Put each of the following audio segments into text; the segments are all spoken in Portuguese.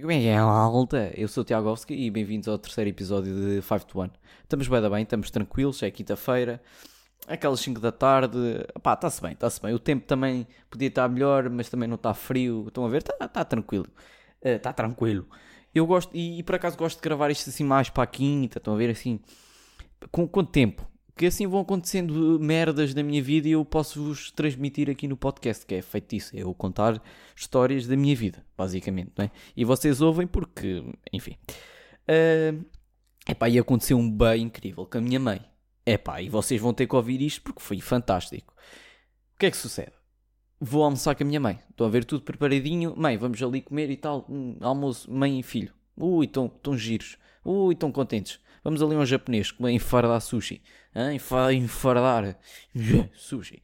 Como é que é, malta? Eu sou o Tiago Ovski e bem-vindos ao terceiro episódio de 5 to 1. Estamos bem, bem, estamos tranquilos, é quinta-feira, aquelas 5 da tarde. Pá, está-se bem, está-se bem. O tempo também podia estar melhor, mas também não está frio. Estão a ver? Está tá tranquilo. Está tranquilo. Eu gosto, e, e, por acaso gosto de gravar isto assim mais para a quinta, estão a ver assim, com, com tempo que assim vão acontecendo merdas na minha vida e eu posso vos transmitir aqui no podcast, que é feito isso, é eu contar histórias da minha vida, basicamente, não é? E vocês ouvem porque, enfim. Uh, epá, e aconteceu um bem incrível com a minha mãe. Epá, e vocês vão ter que ouvir isto porque foi fantástico. O que é que sucede? Vou almoçar com a minha mãe. Estou a ver tudo preparadinho. Mãe, vamos ali comer e tal. Um, almoço, mãe e filho. Ui, estão giros. Ui, estão contentes. Vamos ali a um japonês vai enfardar sushi. Enfardar sushi.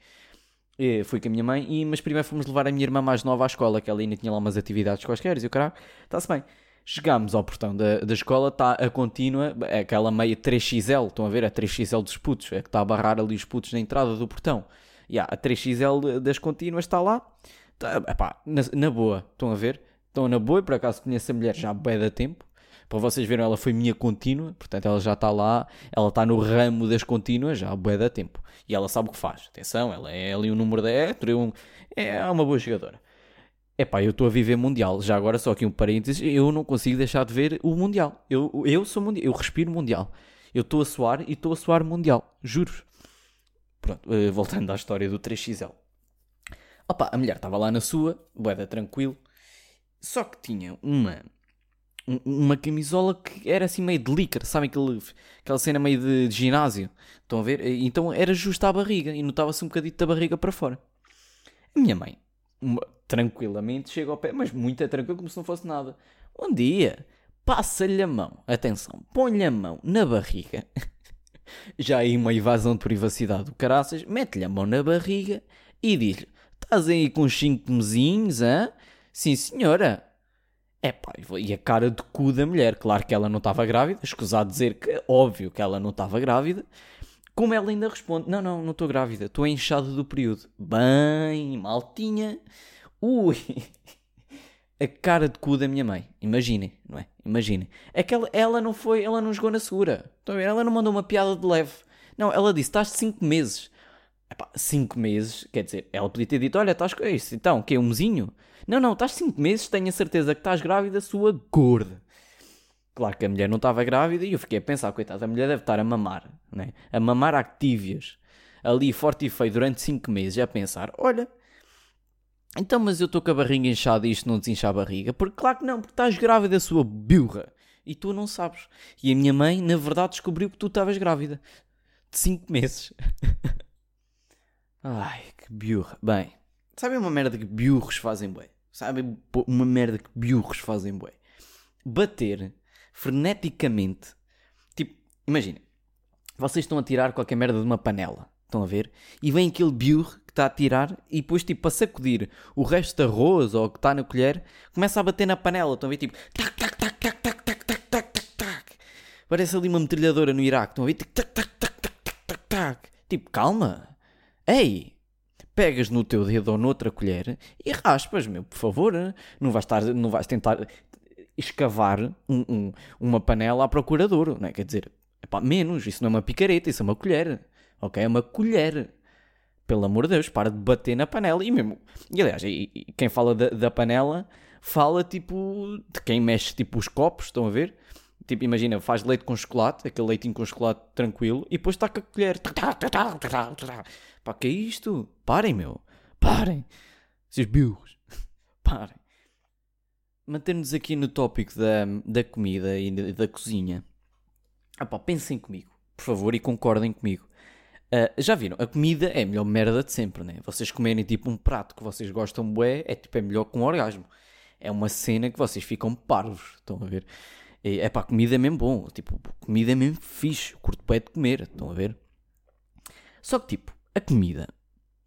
E fui com a minha mãe, e, mas primeiro fomos levar a minha irmã mais nova à escola, que ela ainda tinha lá umas atividades quaisquer, e o caralho, está-se bem. Chegámos ao portão da, da escola, está a contínua, é aquela meia 3XL, estão a ver? A 3XL dos putos, é que está a barrar ali os putos na entrada do portão. E a 3XL das contínuas está lá, tá, epá, na, na boa, estão a ver? Estão na boa, e por acaso conheço a mulher já há bem da tempo, para vocês verem, ela foi minha contínua, portanto ela já está lá, ela está no ramo das contínuas já há bué da tempo. E ela sabe o que faz. Atenção, ela é ali o número da Hector, um, é uma boa jogadora. Epá, eu estou a viver Mundial. Já agora, só aqui um parênteses, eu não consigo deixar de ver o Mundial. Eu, eu sou Mundial, eu respiro Mundial. Eu estou a suar e estou a suar Mundial. Juro. Pronto, uh, voltando à história do 3XL. Opa, a mulher estava lá na sua, boeda tranquilo. Só que tinha uma uma camisola que era assim meio de licra, sabem aquele, aquela cena meio de, de, ginásio? Estão a ver? Então era justo à barriga e notava-se um bocadinho da barriga para fora. A minha mãe, uma, tranquilamente, chega ao pé, mas muito tranquilo, como se não fosse nada. Um dia, passa-lhe a mão, atenção, põe-lhe a mão na barriga. Já aí uma invasão de privacidade do caraças, mete-lhe a mão na barriga e diz-lhe: Estás aí com uns 5 mesinhos, hã? Sim, senhora. É pá, e a cara de cu da mulher, claro que ela não estava grávida, escusado dizer que óbvio que ela não estava grávida. Como ela ainda responde: Não, não, não estou grávida, estou inchado do período. Bem, maltinha. Ui, a cara de cu da minha mãe. Imaginem, não é? Imaginem. É que ela, ela não foi, ela não jogou na segura. Ela não mandou uma piada de leve. Não, ela disse: Estás 5 meses. Epá, 5 meses, quer dizer, ela podia ter dito: Olha, estás com isso, então, que é um mesinho? Não, não, estás 5 meses, tenho a certeza que estás grávida, sua gorda. Claro que a mulher não estava grávida e eu fiquei a pensar, coitada, a mulher deve estar a mamar, né? A mamar actívias, ali forte e feio durante 5 meses, a pensar, olha, então mas eu estou com a barriga inchada e isto não desincha a barriga? Porque claro que não, porque estás grávida, sua burra. E tu não sabes. E a minha mãe, na verdade, descobriu que tu estavas grávida. De 5 meses. Ai, que burra. Bem, sabem uma merda que burros fazem bem? Sabem uma merda que biurros fazem bué? Bater freneticamente. Tipo, imagina, vocês estão a tirar qualquer merda de uma panela. Estão a ver? E vem aquele biurro que está a tirar e depois, tipo, para sacudir o resto de arroz ou que está na colher, começa a bater na panela. Estão a ver? Tipo, tac, tac, tac, tac, tac, tac, tac, tac, tac, tac. Parece ali uma metralhadora no Iraque. Estão a ver? Tac, tac, tac, tac, tac, tac, tac. Tipo, calma. Ei, pegas no teu dedo ou noutra colher e raspas, meu, por favor. Não vais, estar, não vais tentar escavar um, um, uma panela à procura de ouro, não é? Quer dizer, epá, menos, isso não é uma picareta, isso é uma colher, ok? É uma colher. Pelo amor de Deus, para de bater na panela. E mesmo, e aliás, e, e quem fala da, da, panela, fala tipo de quem mexe tipo os copos, estão a ver? Tipo, imagina, faz leite com chocolate, aquele leitinho com chocolate tranquilo, e depois com a colher. Pá, que é isto? Parem, meu. Parem. Seus burros. Parem. Manter-nos aqui no tópico da, da comida e da, da cozinha. Ah pá, pensem comigo, por favor, e concordem comigo. Uh, já viram? A comida é a melhor merda de sempre, né? Vocês comerem tipo um prato que vocês gostam bué, é tipo, é melhor que um orgasmo. É uma cena que vocês ficam parvos, estão a ver? É pá, comida é mesmo bom, tipo, comida é mesmo fixe, curto bué de comer, estão a ver? Só que tipo, a comida,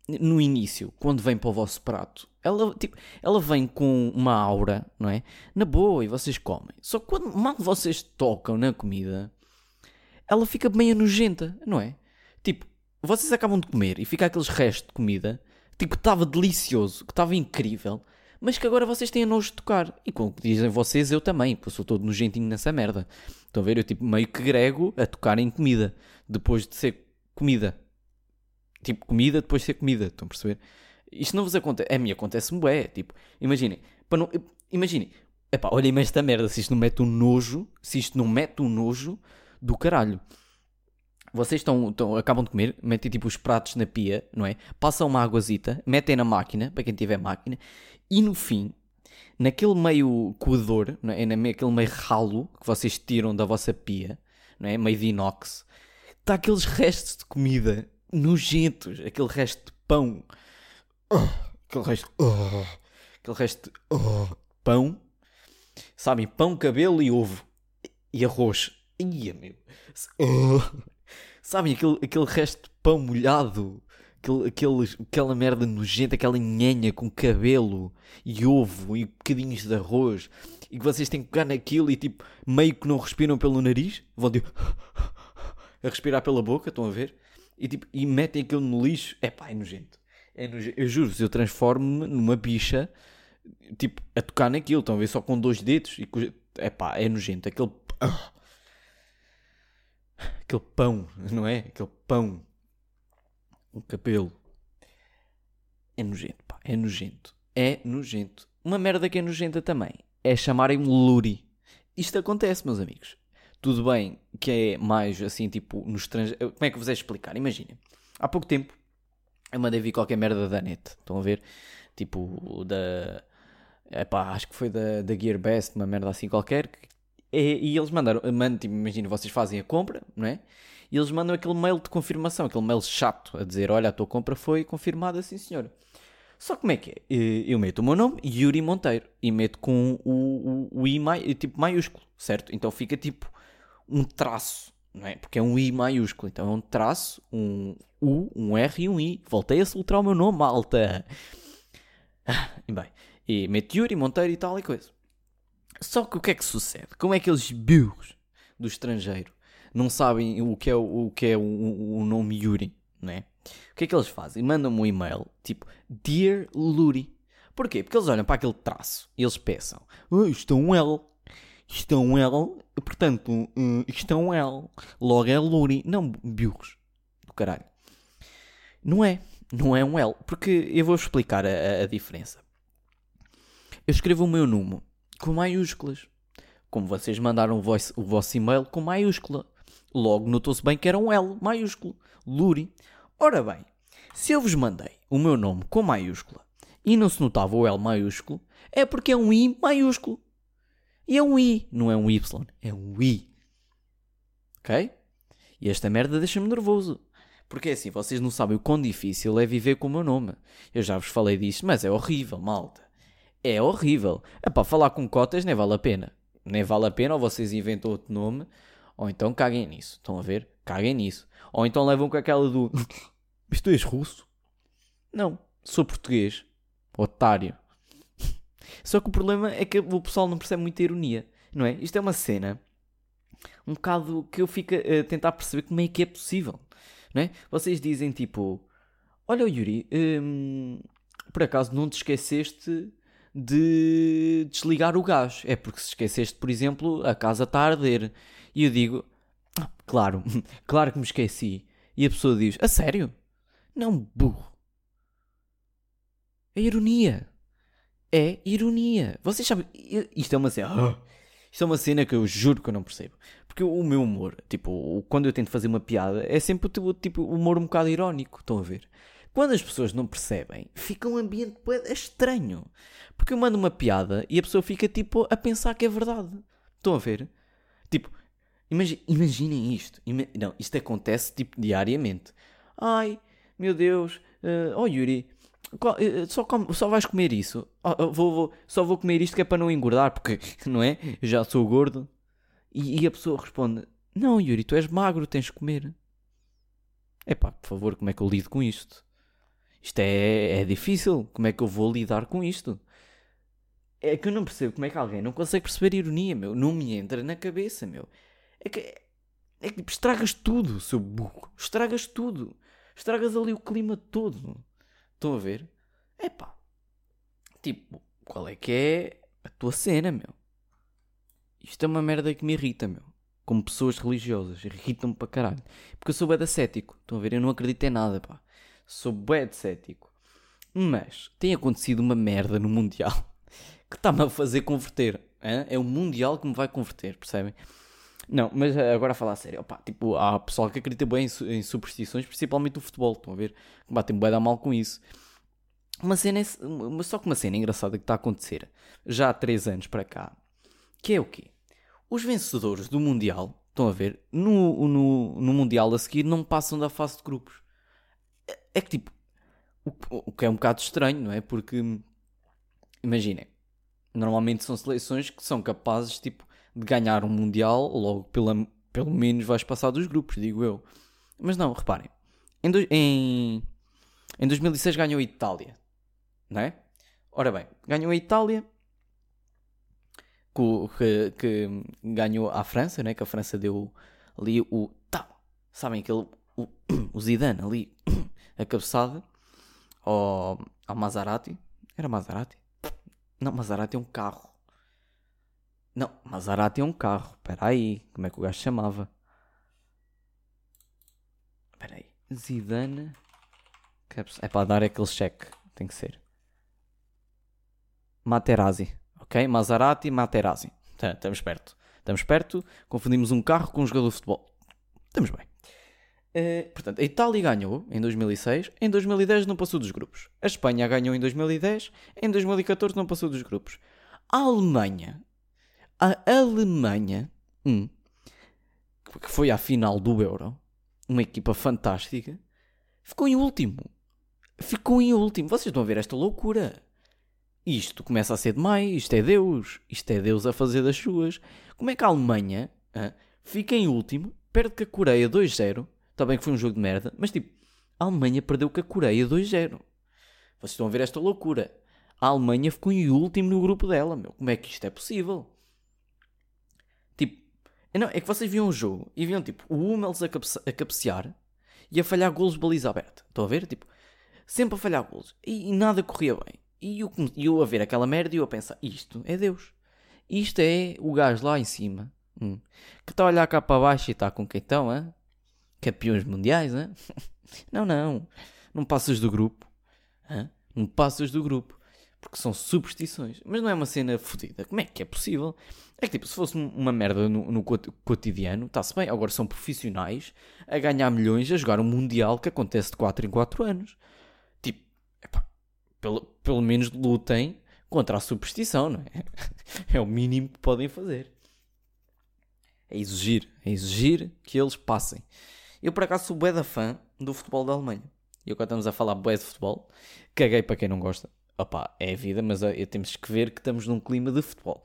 no início, quando vem para o vosso prato, ela, tipo, ela vem com uma aura, não é? Na boa, e vocês comem. Só que quando mal vocês tocam na comida, ela fica meio nojenta, não é? Tipo, vocês acabam de comer e fica aqueles restos de comida, tipo, estava delicioso, que estava incrível, mas que agora vocês têm nojo de tocar. E como dizem vocês, eu também, porque eu sou todo nojentinho nessa merda. Estão a ver? Eu tipo meio que grego a tocar em comida, depois de ser comida. Tipo, comida depois de ser comida, estão a perceber? Isto não vos acontece. A mim acontece-me bué. Tipo, imaginem. Para não, imaginem. Epá, olhem-me esta merda. Se isto não mete um nojo. Se isto não mete um nojo do caralho. Vocês estão, estão, acabam de comer, metem tipo os pratos na pia, não é? Passam uma aguazita, metem na máquina, para quem tiver máquina, e no fim, naquele meio coador, não é? naquele meio ralo que vocês tiram da vossa pia, não é? Meio de inox, está aqueles restos de comida nojentos, aquele resto de pão, aquele resto, aquele resto de pão, sabem? Pão, cabelo e ovo e arroz. Ia, meu. Sabem aquele, aquele resto de pão molhado? Aquele, aquele, aquela merda nojenta, aquela nhenha com cabelo e ovo e bocadinhos de arroz e que vocês têm que pegar naquilo e tipo meio que não respiram pelo nariz, vão tipo a respirar pela boca, estão a ver? E, tipo, e metem aquilo no lixo, é pá, é nojento. É nojento. Eu juro, eu transformo-me numa bicha tipo a tocar naquilo, estão a ver? Só com dois dedos e é pá, é nojento. Aquele aquele pão, não é? Aquele pão. O cabelo. É nojento, pá. É nojento. É nojento. Uma merda que é nojenta também é chamarem-me Luri. Isto acontece, meus amigos. Tudo bem que é mais assim, tipo, no estrangeiro. Como é que vos é explicar? Imaginem. Há pouco tempo eu mandei vir qualquer merda da net. Estão a ver? Tipo, da. Epá, acho que foi da, da Gearbest, uma merda assim qualquer, e, e eles mandaram, mandam, tipo, imagina, vocês fazem a compra, não é? E eles mandam aquele mail de confirmação, aquele mail chato, a dizer: Olha, a tua compra foi confirmada, sim senhora. Só como é que é? Eu meto o meu nome, Yuri Monteiro, e meto com o, o, o I mai, tipo maiúsculo, certo? Então fica tipo um traço, não é? Porque é um I maiúsculo, então é um traço, um U, um R e um I. Voltei a soltar o meu nome, malta. Ah, e bem, e meto Yuri Monteiro e tal e coisa. Só que o que é que sucede? Como é que eles burros do estrangeiro não sabem o que é o, que é o, o, nome Yuri, né? O que é que eles fazem? Mandam-me um e-mail tipo Dear Luri. Porquê? Porque eles olham para aquele traço e eles pensam: oh, isto é um L. Isto é um L, portanto, isto é um L. Logo é Luri. Não, burros do caralho. Não é. Não é um L. Porque eu vou explicar a, a diferença. Eu escrevo o meu número com maiúsculas. Como vocês mandaram o, o vosso e-mail com maiúscula. Logo notou-se bem que era um L maiúsculo. Luri. Ora bem, se eu vos mandei o meu nome com maiúscula e não se notava o L maiúsculo, é porque é um I maiúsculo. E é um I, não é um Y, é um I. Ok? E esta merda deixa-me nervoso. Porque é assim, vocês não sabem o quão difícil é viver com o meu nome. Eu já vos falei disto, mas é horrível, malta é horrível. É para falar com cotas nem vale a pena. Nem vale a pena, ou vocês inventam outro nome, ou então caguem nisso. Estão a ver? Caguem nisso. Ou então levam com aquela do. Mas tu és russo? Não, sou português. Otário. Só que o problema é que o pessoal não percebe muita ironia, não é? Isto é uma cena um bocado que eu fico a tentar perceber como é que é possível, não é? Vocês dizem tipo: Olha, Yuri, hum, por acaso não te esqueceste de desligar o gás. É porque se esqueceste, por exemplo, a casa está a arder. E eu digo, ah, claro, claro que me esqueci. E a pessoa diz, a sério? Não, burro. É ironia. É ironia. Vocês sabem, isto é uma cena. Isto é uma cena que eu juro que eu não percebo. Porque o meu humor, tipo, quando eu tento fazer uma piada, é sempre o tipo humor um bocado irónico. Estão a ver? Quando as pessoas não percebem, fica um ambiente estranho. Porque eu mando uma piada e a pessoa fica tipo a pensar que é verdade. Estão a ver? Tipo, imagi imaginem isto. Ima não, isto acontece tipo diariamente. Ai, meu Deus, uh, oh Yuri, qual, uh, só, só vais comer isso? Oh, vou, vou, só vou comer isto que é para não engordar, porque, não é? Eu já sou gordo. E, e a pessoa responde: Não, Yuri, tu és magro, tens de comer. Epá, por favor, como é que eu lido com isto? Isto é, é difícil. Como é que eu vou lidar com isto? É que eu não percebo como é que alguém não consegue perceber ironia, meu. Não me entra na cabeça, meu. É que, é que estragas tudo, seu burro. Estragas tudo. Estragas ali o clima todo. Estão a ver? É pá. Tipo, qual é que é a tua cena, meu? Isto é uma merda que me irrita, meu. Como pessoas religiosas, irritam-me para caralho. Porque eu sou de cético. Estão a ver? Eu não acredito em nada, pá. Sou bué cético. Mas tem acontecido uma merda no Mundial que está-me a fazer converter. Hein? É o Mundial que me vai converter, percebem? Não, mas agora a falar a sério. Opa, tipo, há pessoal que acredita bem em, superstições, principalmente o futebol. Estão a ver? Batem bem dar mal com isso. Uma cena, só que uma cena engraçada que está a acontecer já há 3 anos para cá, que é o quê? Os vencedores do Mundial, estão a ver, no, no, no Mundial a seguir não passam da fase de grupos. É, que tipo, o, que é um bocado estranho, não é? Porque, imaginem, normalmente são seleções que são capazes, tipo, de ganhar um Mundial, logo pela, pelo menos vais passar dos grupos, digo eu. Mas não, reparem, em, do, em, em 2006 ganhou a Itália, não é? Ora bem, ganhou a Itália, que, que, ganhou a França, né? que a França deu ali o tal, sabem aquele o, o Zidane ali a cabeçada ao, ao Maserati, era Maserati? Não, Maserati é um carro. Não, Maserati é um carro. Espera aí, como é que o gajo chamava? Espera aí, Zidane é para dar aquele cheque, tem que ser. Materazzi. Ok? Maserati Materazzi. Tá, estamos perto. Estamos perto. Confundimos um carro com um jogador de futebol. Estamos bem. Uh, portanto, a Itália ganhou em 2006, em 2010 não passou dos grupos. A Espanha ganhou em 2010, em 2014 não passou dos grupos. A Alemanha, a Alemanha, hum, que foi à final do Euro, uma equipa fantástica, ficou em último. Ficou em último. Vocês estão a ver esta loucura. Isto começa a ser demais, isto é Deus, isto é Deus a fazer das suas. Como é que a Alemanha fica em último, perde com a Coreia 2-0? Está bem que foi um jogo de merda, mas tipo, a Alemanha perdeu com a Coreia 2-0. Vocês estão a ver esta loucura. A Alemanha ficou em último no grupo dela, meu. Como é que isto é possível? Tipo, não, é que vocês viam o jogo e viam tipo o Hummels a, cabece a cabecear e a falhar golos de baliza aberta. Estão a ver? Tipo, sempre a falhar golos e, e nada corria bem. E eu, eu a ver aquela merda e eu a pensar: isto é Deus. Isto é o gajo lá em cima hum, que está a olhar cá para baixo e está com quem estão, hein? Campeões mundiais. Hein? não, não. Não passas do grupo. Não passas do grupo. Porque são superstições. Mas não é uma cena fodida. Como é que é possível? É que tipo, se fosse uma merda no, no cotidiano, está-se bem. Agora são profissionais a ganhar milhões a jogar um Mundial que acontece de 4 em 4 anos pelo, pelo menos lutem contra a superstição, não é? É o mínimo que podem fazer. É exigir, é exigir que eles passem. Eu por acaso sou bué da fã do futebol da Alemanha. E agora estamos a falar bué de futebol. Caguei para quem não gosta. Opá, é a vida, mas é, temos que ver que estamos num clima de futebol.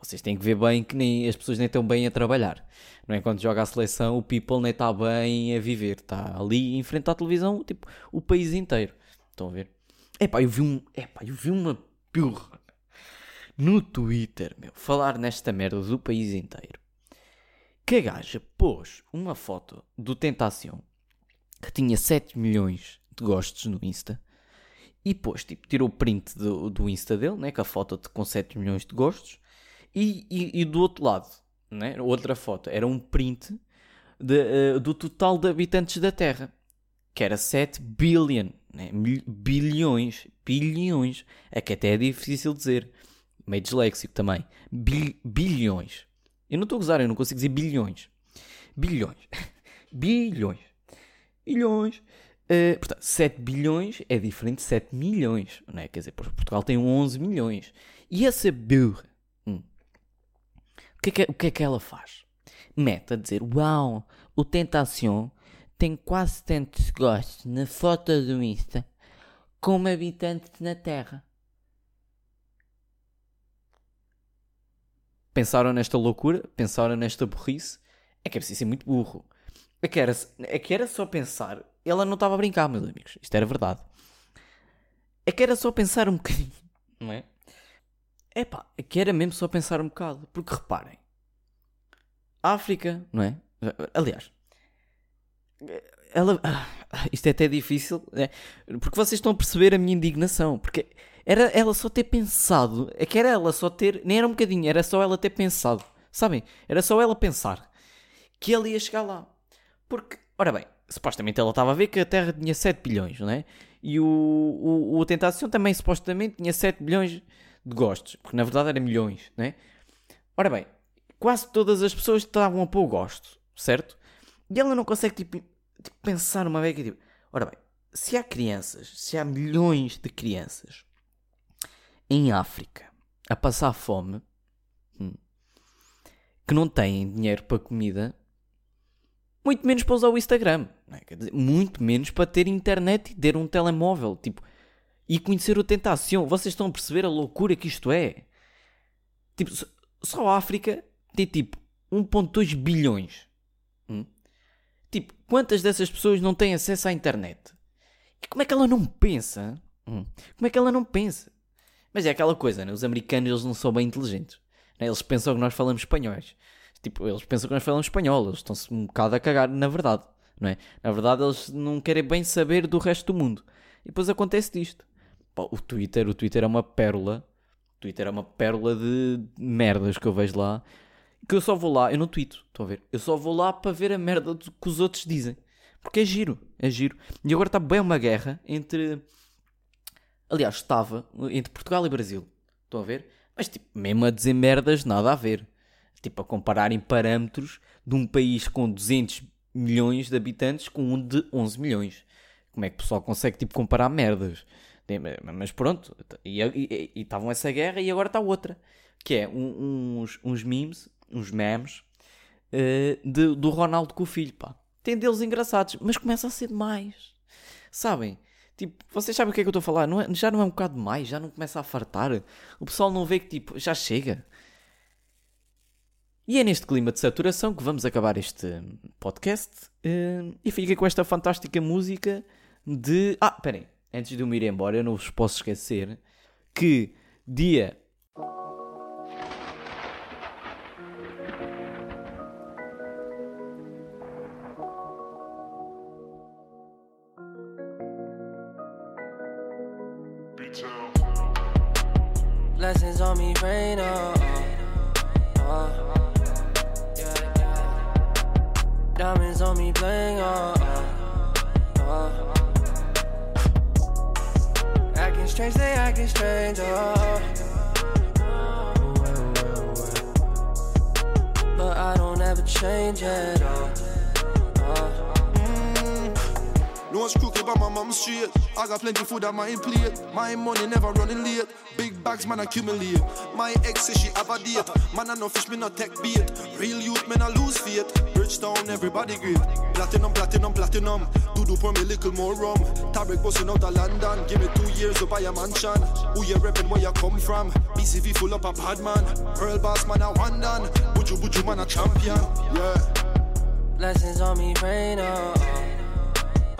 Vocês têm que ver bem que nem, as pessoas nem estão bem a trabalhar. Não é? Quando joga a seleção, o people nem está bem a viver. Está ali em frente à televisão, tipo, o país inteiro. Estão a ver? Epá, eu vi um. Epá, eu vi uma porra no Twitter, meu, falar nesta merda do país inteiro. Que a gaja pôs uma foto do Tentação que tinha 7 milhões de gostos no Insta e pôs, tipo, tirou o print do, do Insta dele, né, com a foto de, com 7 milhões de gostos e, e, e, do outro lado, né, outra foto, era um print de, uh, do total de habitantes da Terra que era 7 billion, né? bilhões, bilhões, é que até é difícil dizer, meio disléxico também, Bil bilhões. Eu não estou a gozar, eu não consigo dizer bilhões. Bilhões. bilhões. Bilhões. Uh, portanto, 7 bilhões é diferente de 7 milhões. Não é? Quer dizer, Portugal tem 11 milhões. E essa burra, hum, o, que é que, o que é que ela faz? Mete a dizer: Uau, o Tentação tem quase tantos gostos na foto do Insta como habitantes na Terra. Pensaram nesta loucura? Pensaram nesta burrice? É que é preciso ser muito burro. É que, era, é que era só pensar. Ela não estava a brincar, meus amigos. Isto era verdade. É que era só pensar um bocadinho, não é? É pá, é que era mesmo só pensar um bocado. Porque reparem, África, não é? Aliás, ela. ah, isto é até difícil, né? porque vocês estão a perceber a minha indignação. Porque era ela só ter pensado, é que era ela só ter, nem era um bocadinho, era só ela ter pensado, sabem? Era só ela pensar que ele ia chegar lá. Porque, ora bem, supostamente ela estava a ver que a Terra tinha 7 bilhões, não é? E o, o, o Tentação também supostamente tinha 7 bilhões de gostos, porque na verdade era milhões, não é? Ora bem, quase todas as pessoas estavam a pôr gosto, certo? E ela não consegue tipo, tipo, pensar uma que tipo, ora bem, se há crianças, se há milhões de crianças em África a passar fome, hum, que não têm dinheiro para comida, muito menos para usar o Instagram, é? Dizer, muito menos para ter internet e ter um telemóvel, tipo, e conhecer o Tentação. Vocês estão a perceber a loucura que isto é? Tipo, só a África tem tipo 1.2 bilhões. Tipo, quantas dessas pessoas não têm acesso à internet? E como é que ela não pensa? Hum, Como é que ela não pensa? Mas é aquela coisa, né? Os americanos eles não são bem inteligentes. né? Eles pensam que nós falamos espanhóis. Tipo, eles pensam que nós falamos espanhol. Eles estão-se um bocado a cagar, na verdade. Não é? Na verdade, eles não querem bem saber do resto do mundo. E depois acontece disto. O Twitter, o Twitter é uma pérola. O Twitter é uma pérola de merdas que eu vejo lá. Que eu só vou lá, eu não tweeto, estão a ver? Eu só vou lá para ver a merda do que os outros dizem. Porque é giro, é giro. E agora está bem uma guerra entre. Aliás, estava entre Portugal e Brasil. Estão a ver? Mas, tipo, mesmo a dizer merdas, nada a ver. Tipo, a compararem parâmetros de um país com 200 milhões de habitantes com um de 11 milhões. Como é que o pessoal consegue, tipo, comparar merdas? Mas pronto, e estavam essa guerra e agora está outra. Que é um- uns, uns memes, uns memes, eh, de- do Ronaldo com o filho, pá. Tem deles engraçados, mas começa a ser demais. Sabem? Tipo, vocês sabem o que é que eu estou a falar? Não é- já não é um bocado demais? Já não começa a fartar? O pessoal não vê que, tipo, já chega? E é neste clima de saturação que vamos acabar este podcast. eh, e fica com esta fantástica música de. Ah, esperem. Antes de eu me ir embora, eu não vos posso esquecer que dia. Rain on. Uh, yeah, yeah. Diamonds on me, bling on. Uh, acting strange, they acting strange. Uh, but I don't ever change at all. No one's crooked but my mum's straight. I got plenty food on my plate. My money never running late. Big bags, man, accumulate. My ex says she have a date. Man, I know fish, me not tech bait. Real youth, man, I lose faith. Bridgetown, everybody great. Platinum, platinum, platinum. Do do pour me little more rum. Tarek busting out of London. Give me two years to buy a mansion. Who you reppin', where you come from? BCV full up a bad man. Pearl boss, man, I one done. Buju, buju, man, a champion. Yeah. blessings on me, rain on. Oh, oh.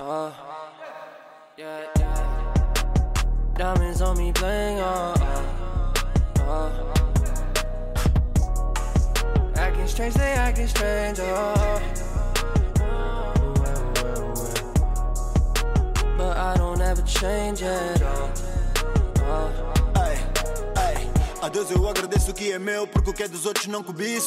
Uh, yeah, yeah. Diamonds on me, bling on. Uh, acting strange, they acting strange. Uh, but I don't ever change at all. Uh, Ai, ai, a Deus eu agradeço o que é meu, porque o que é dos outros não cobiço.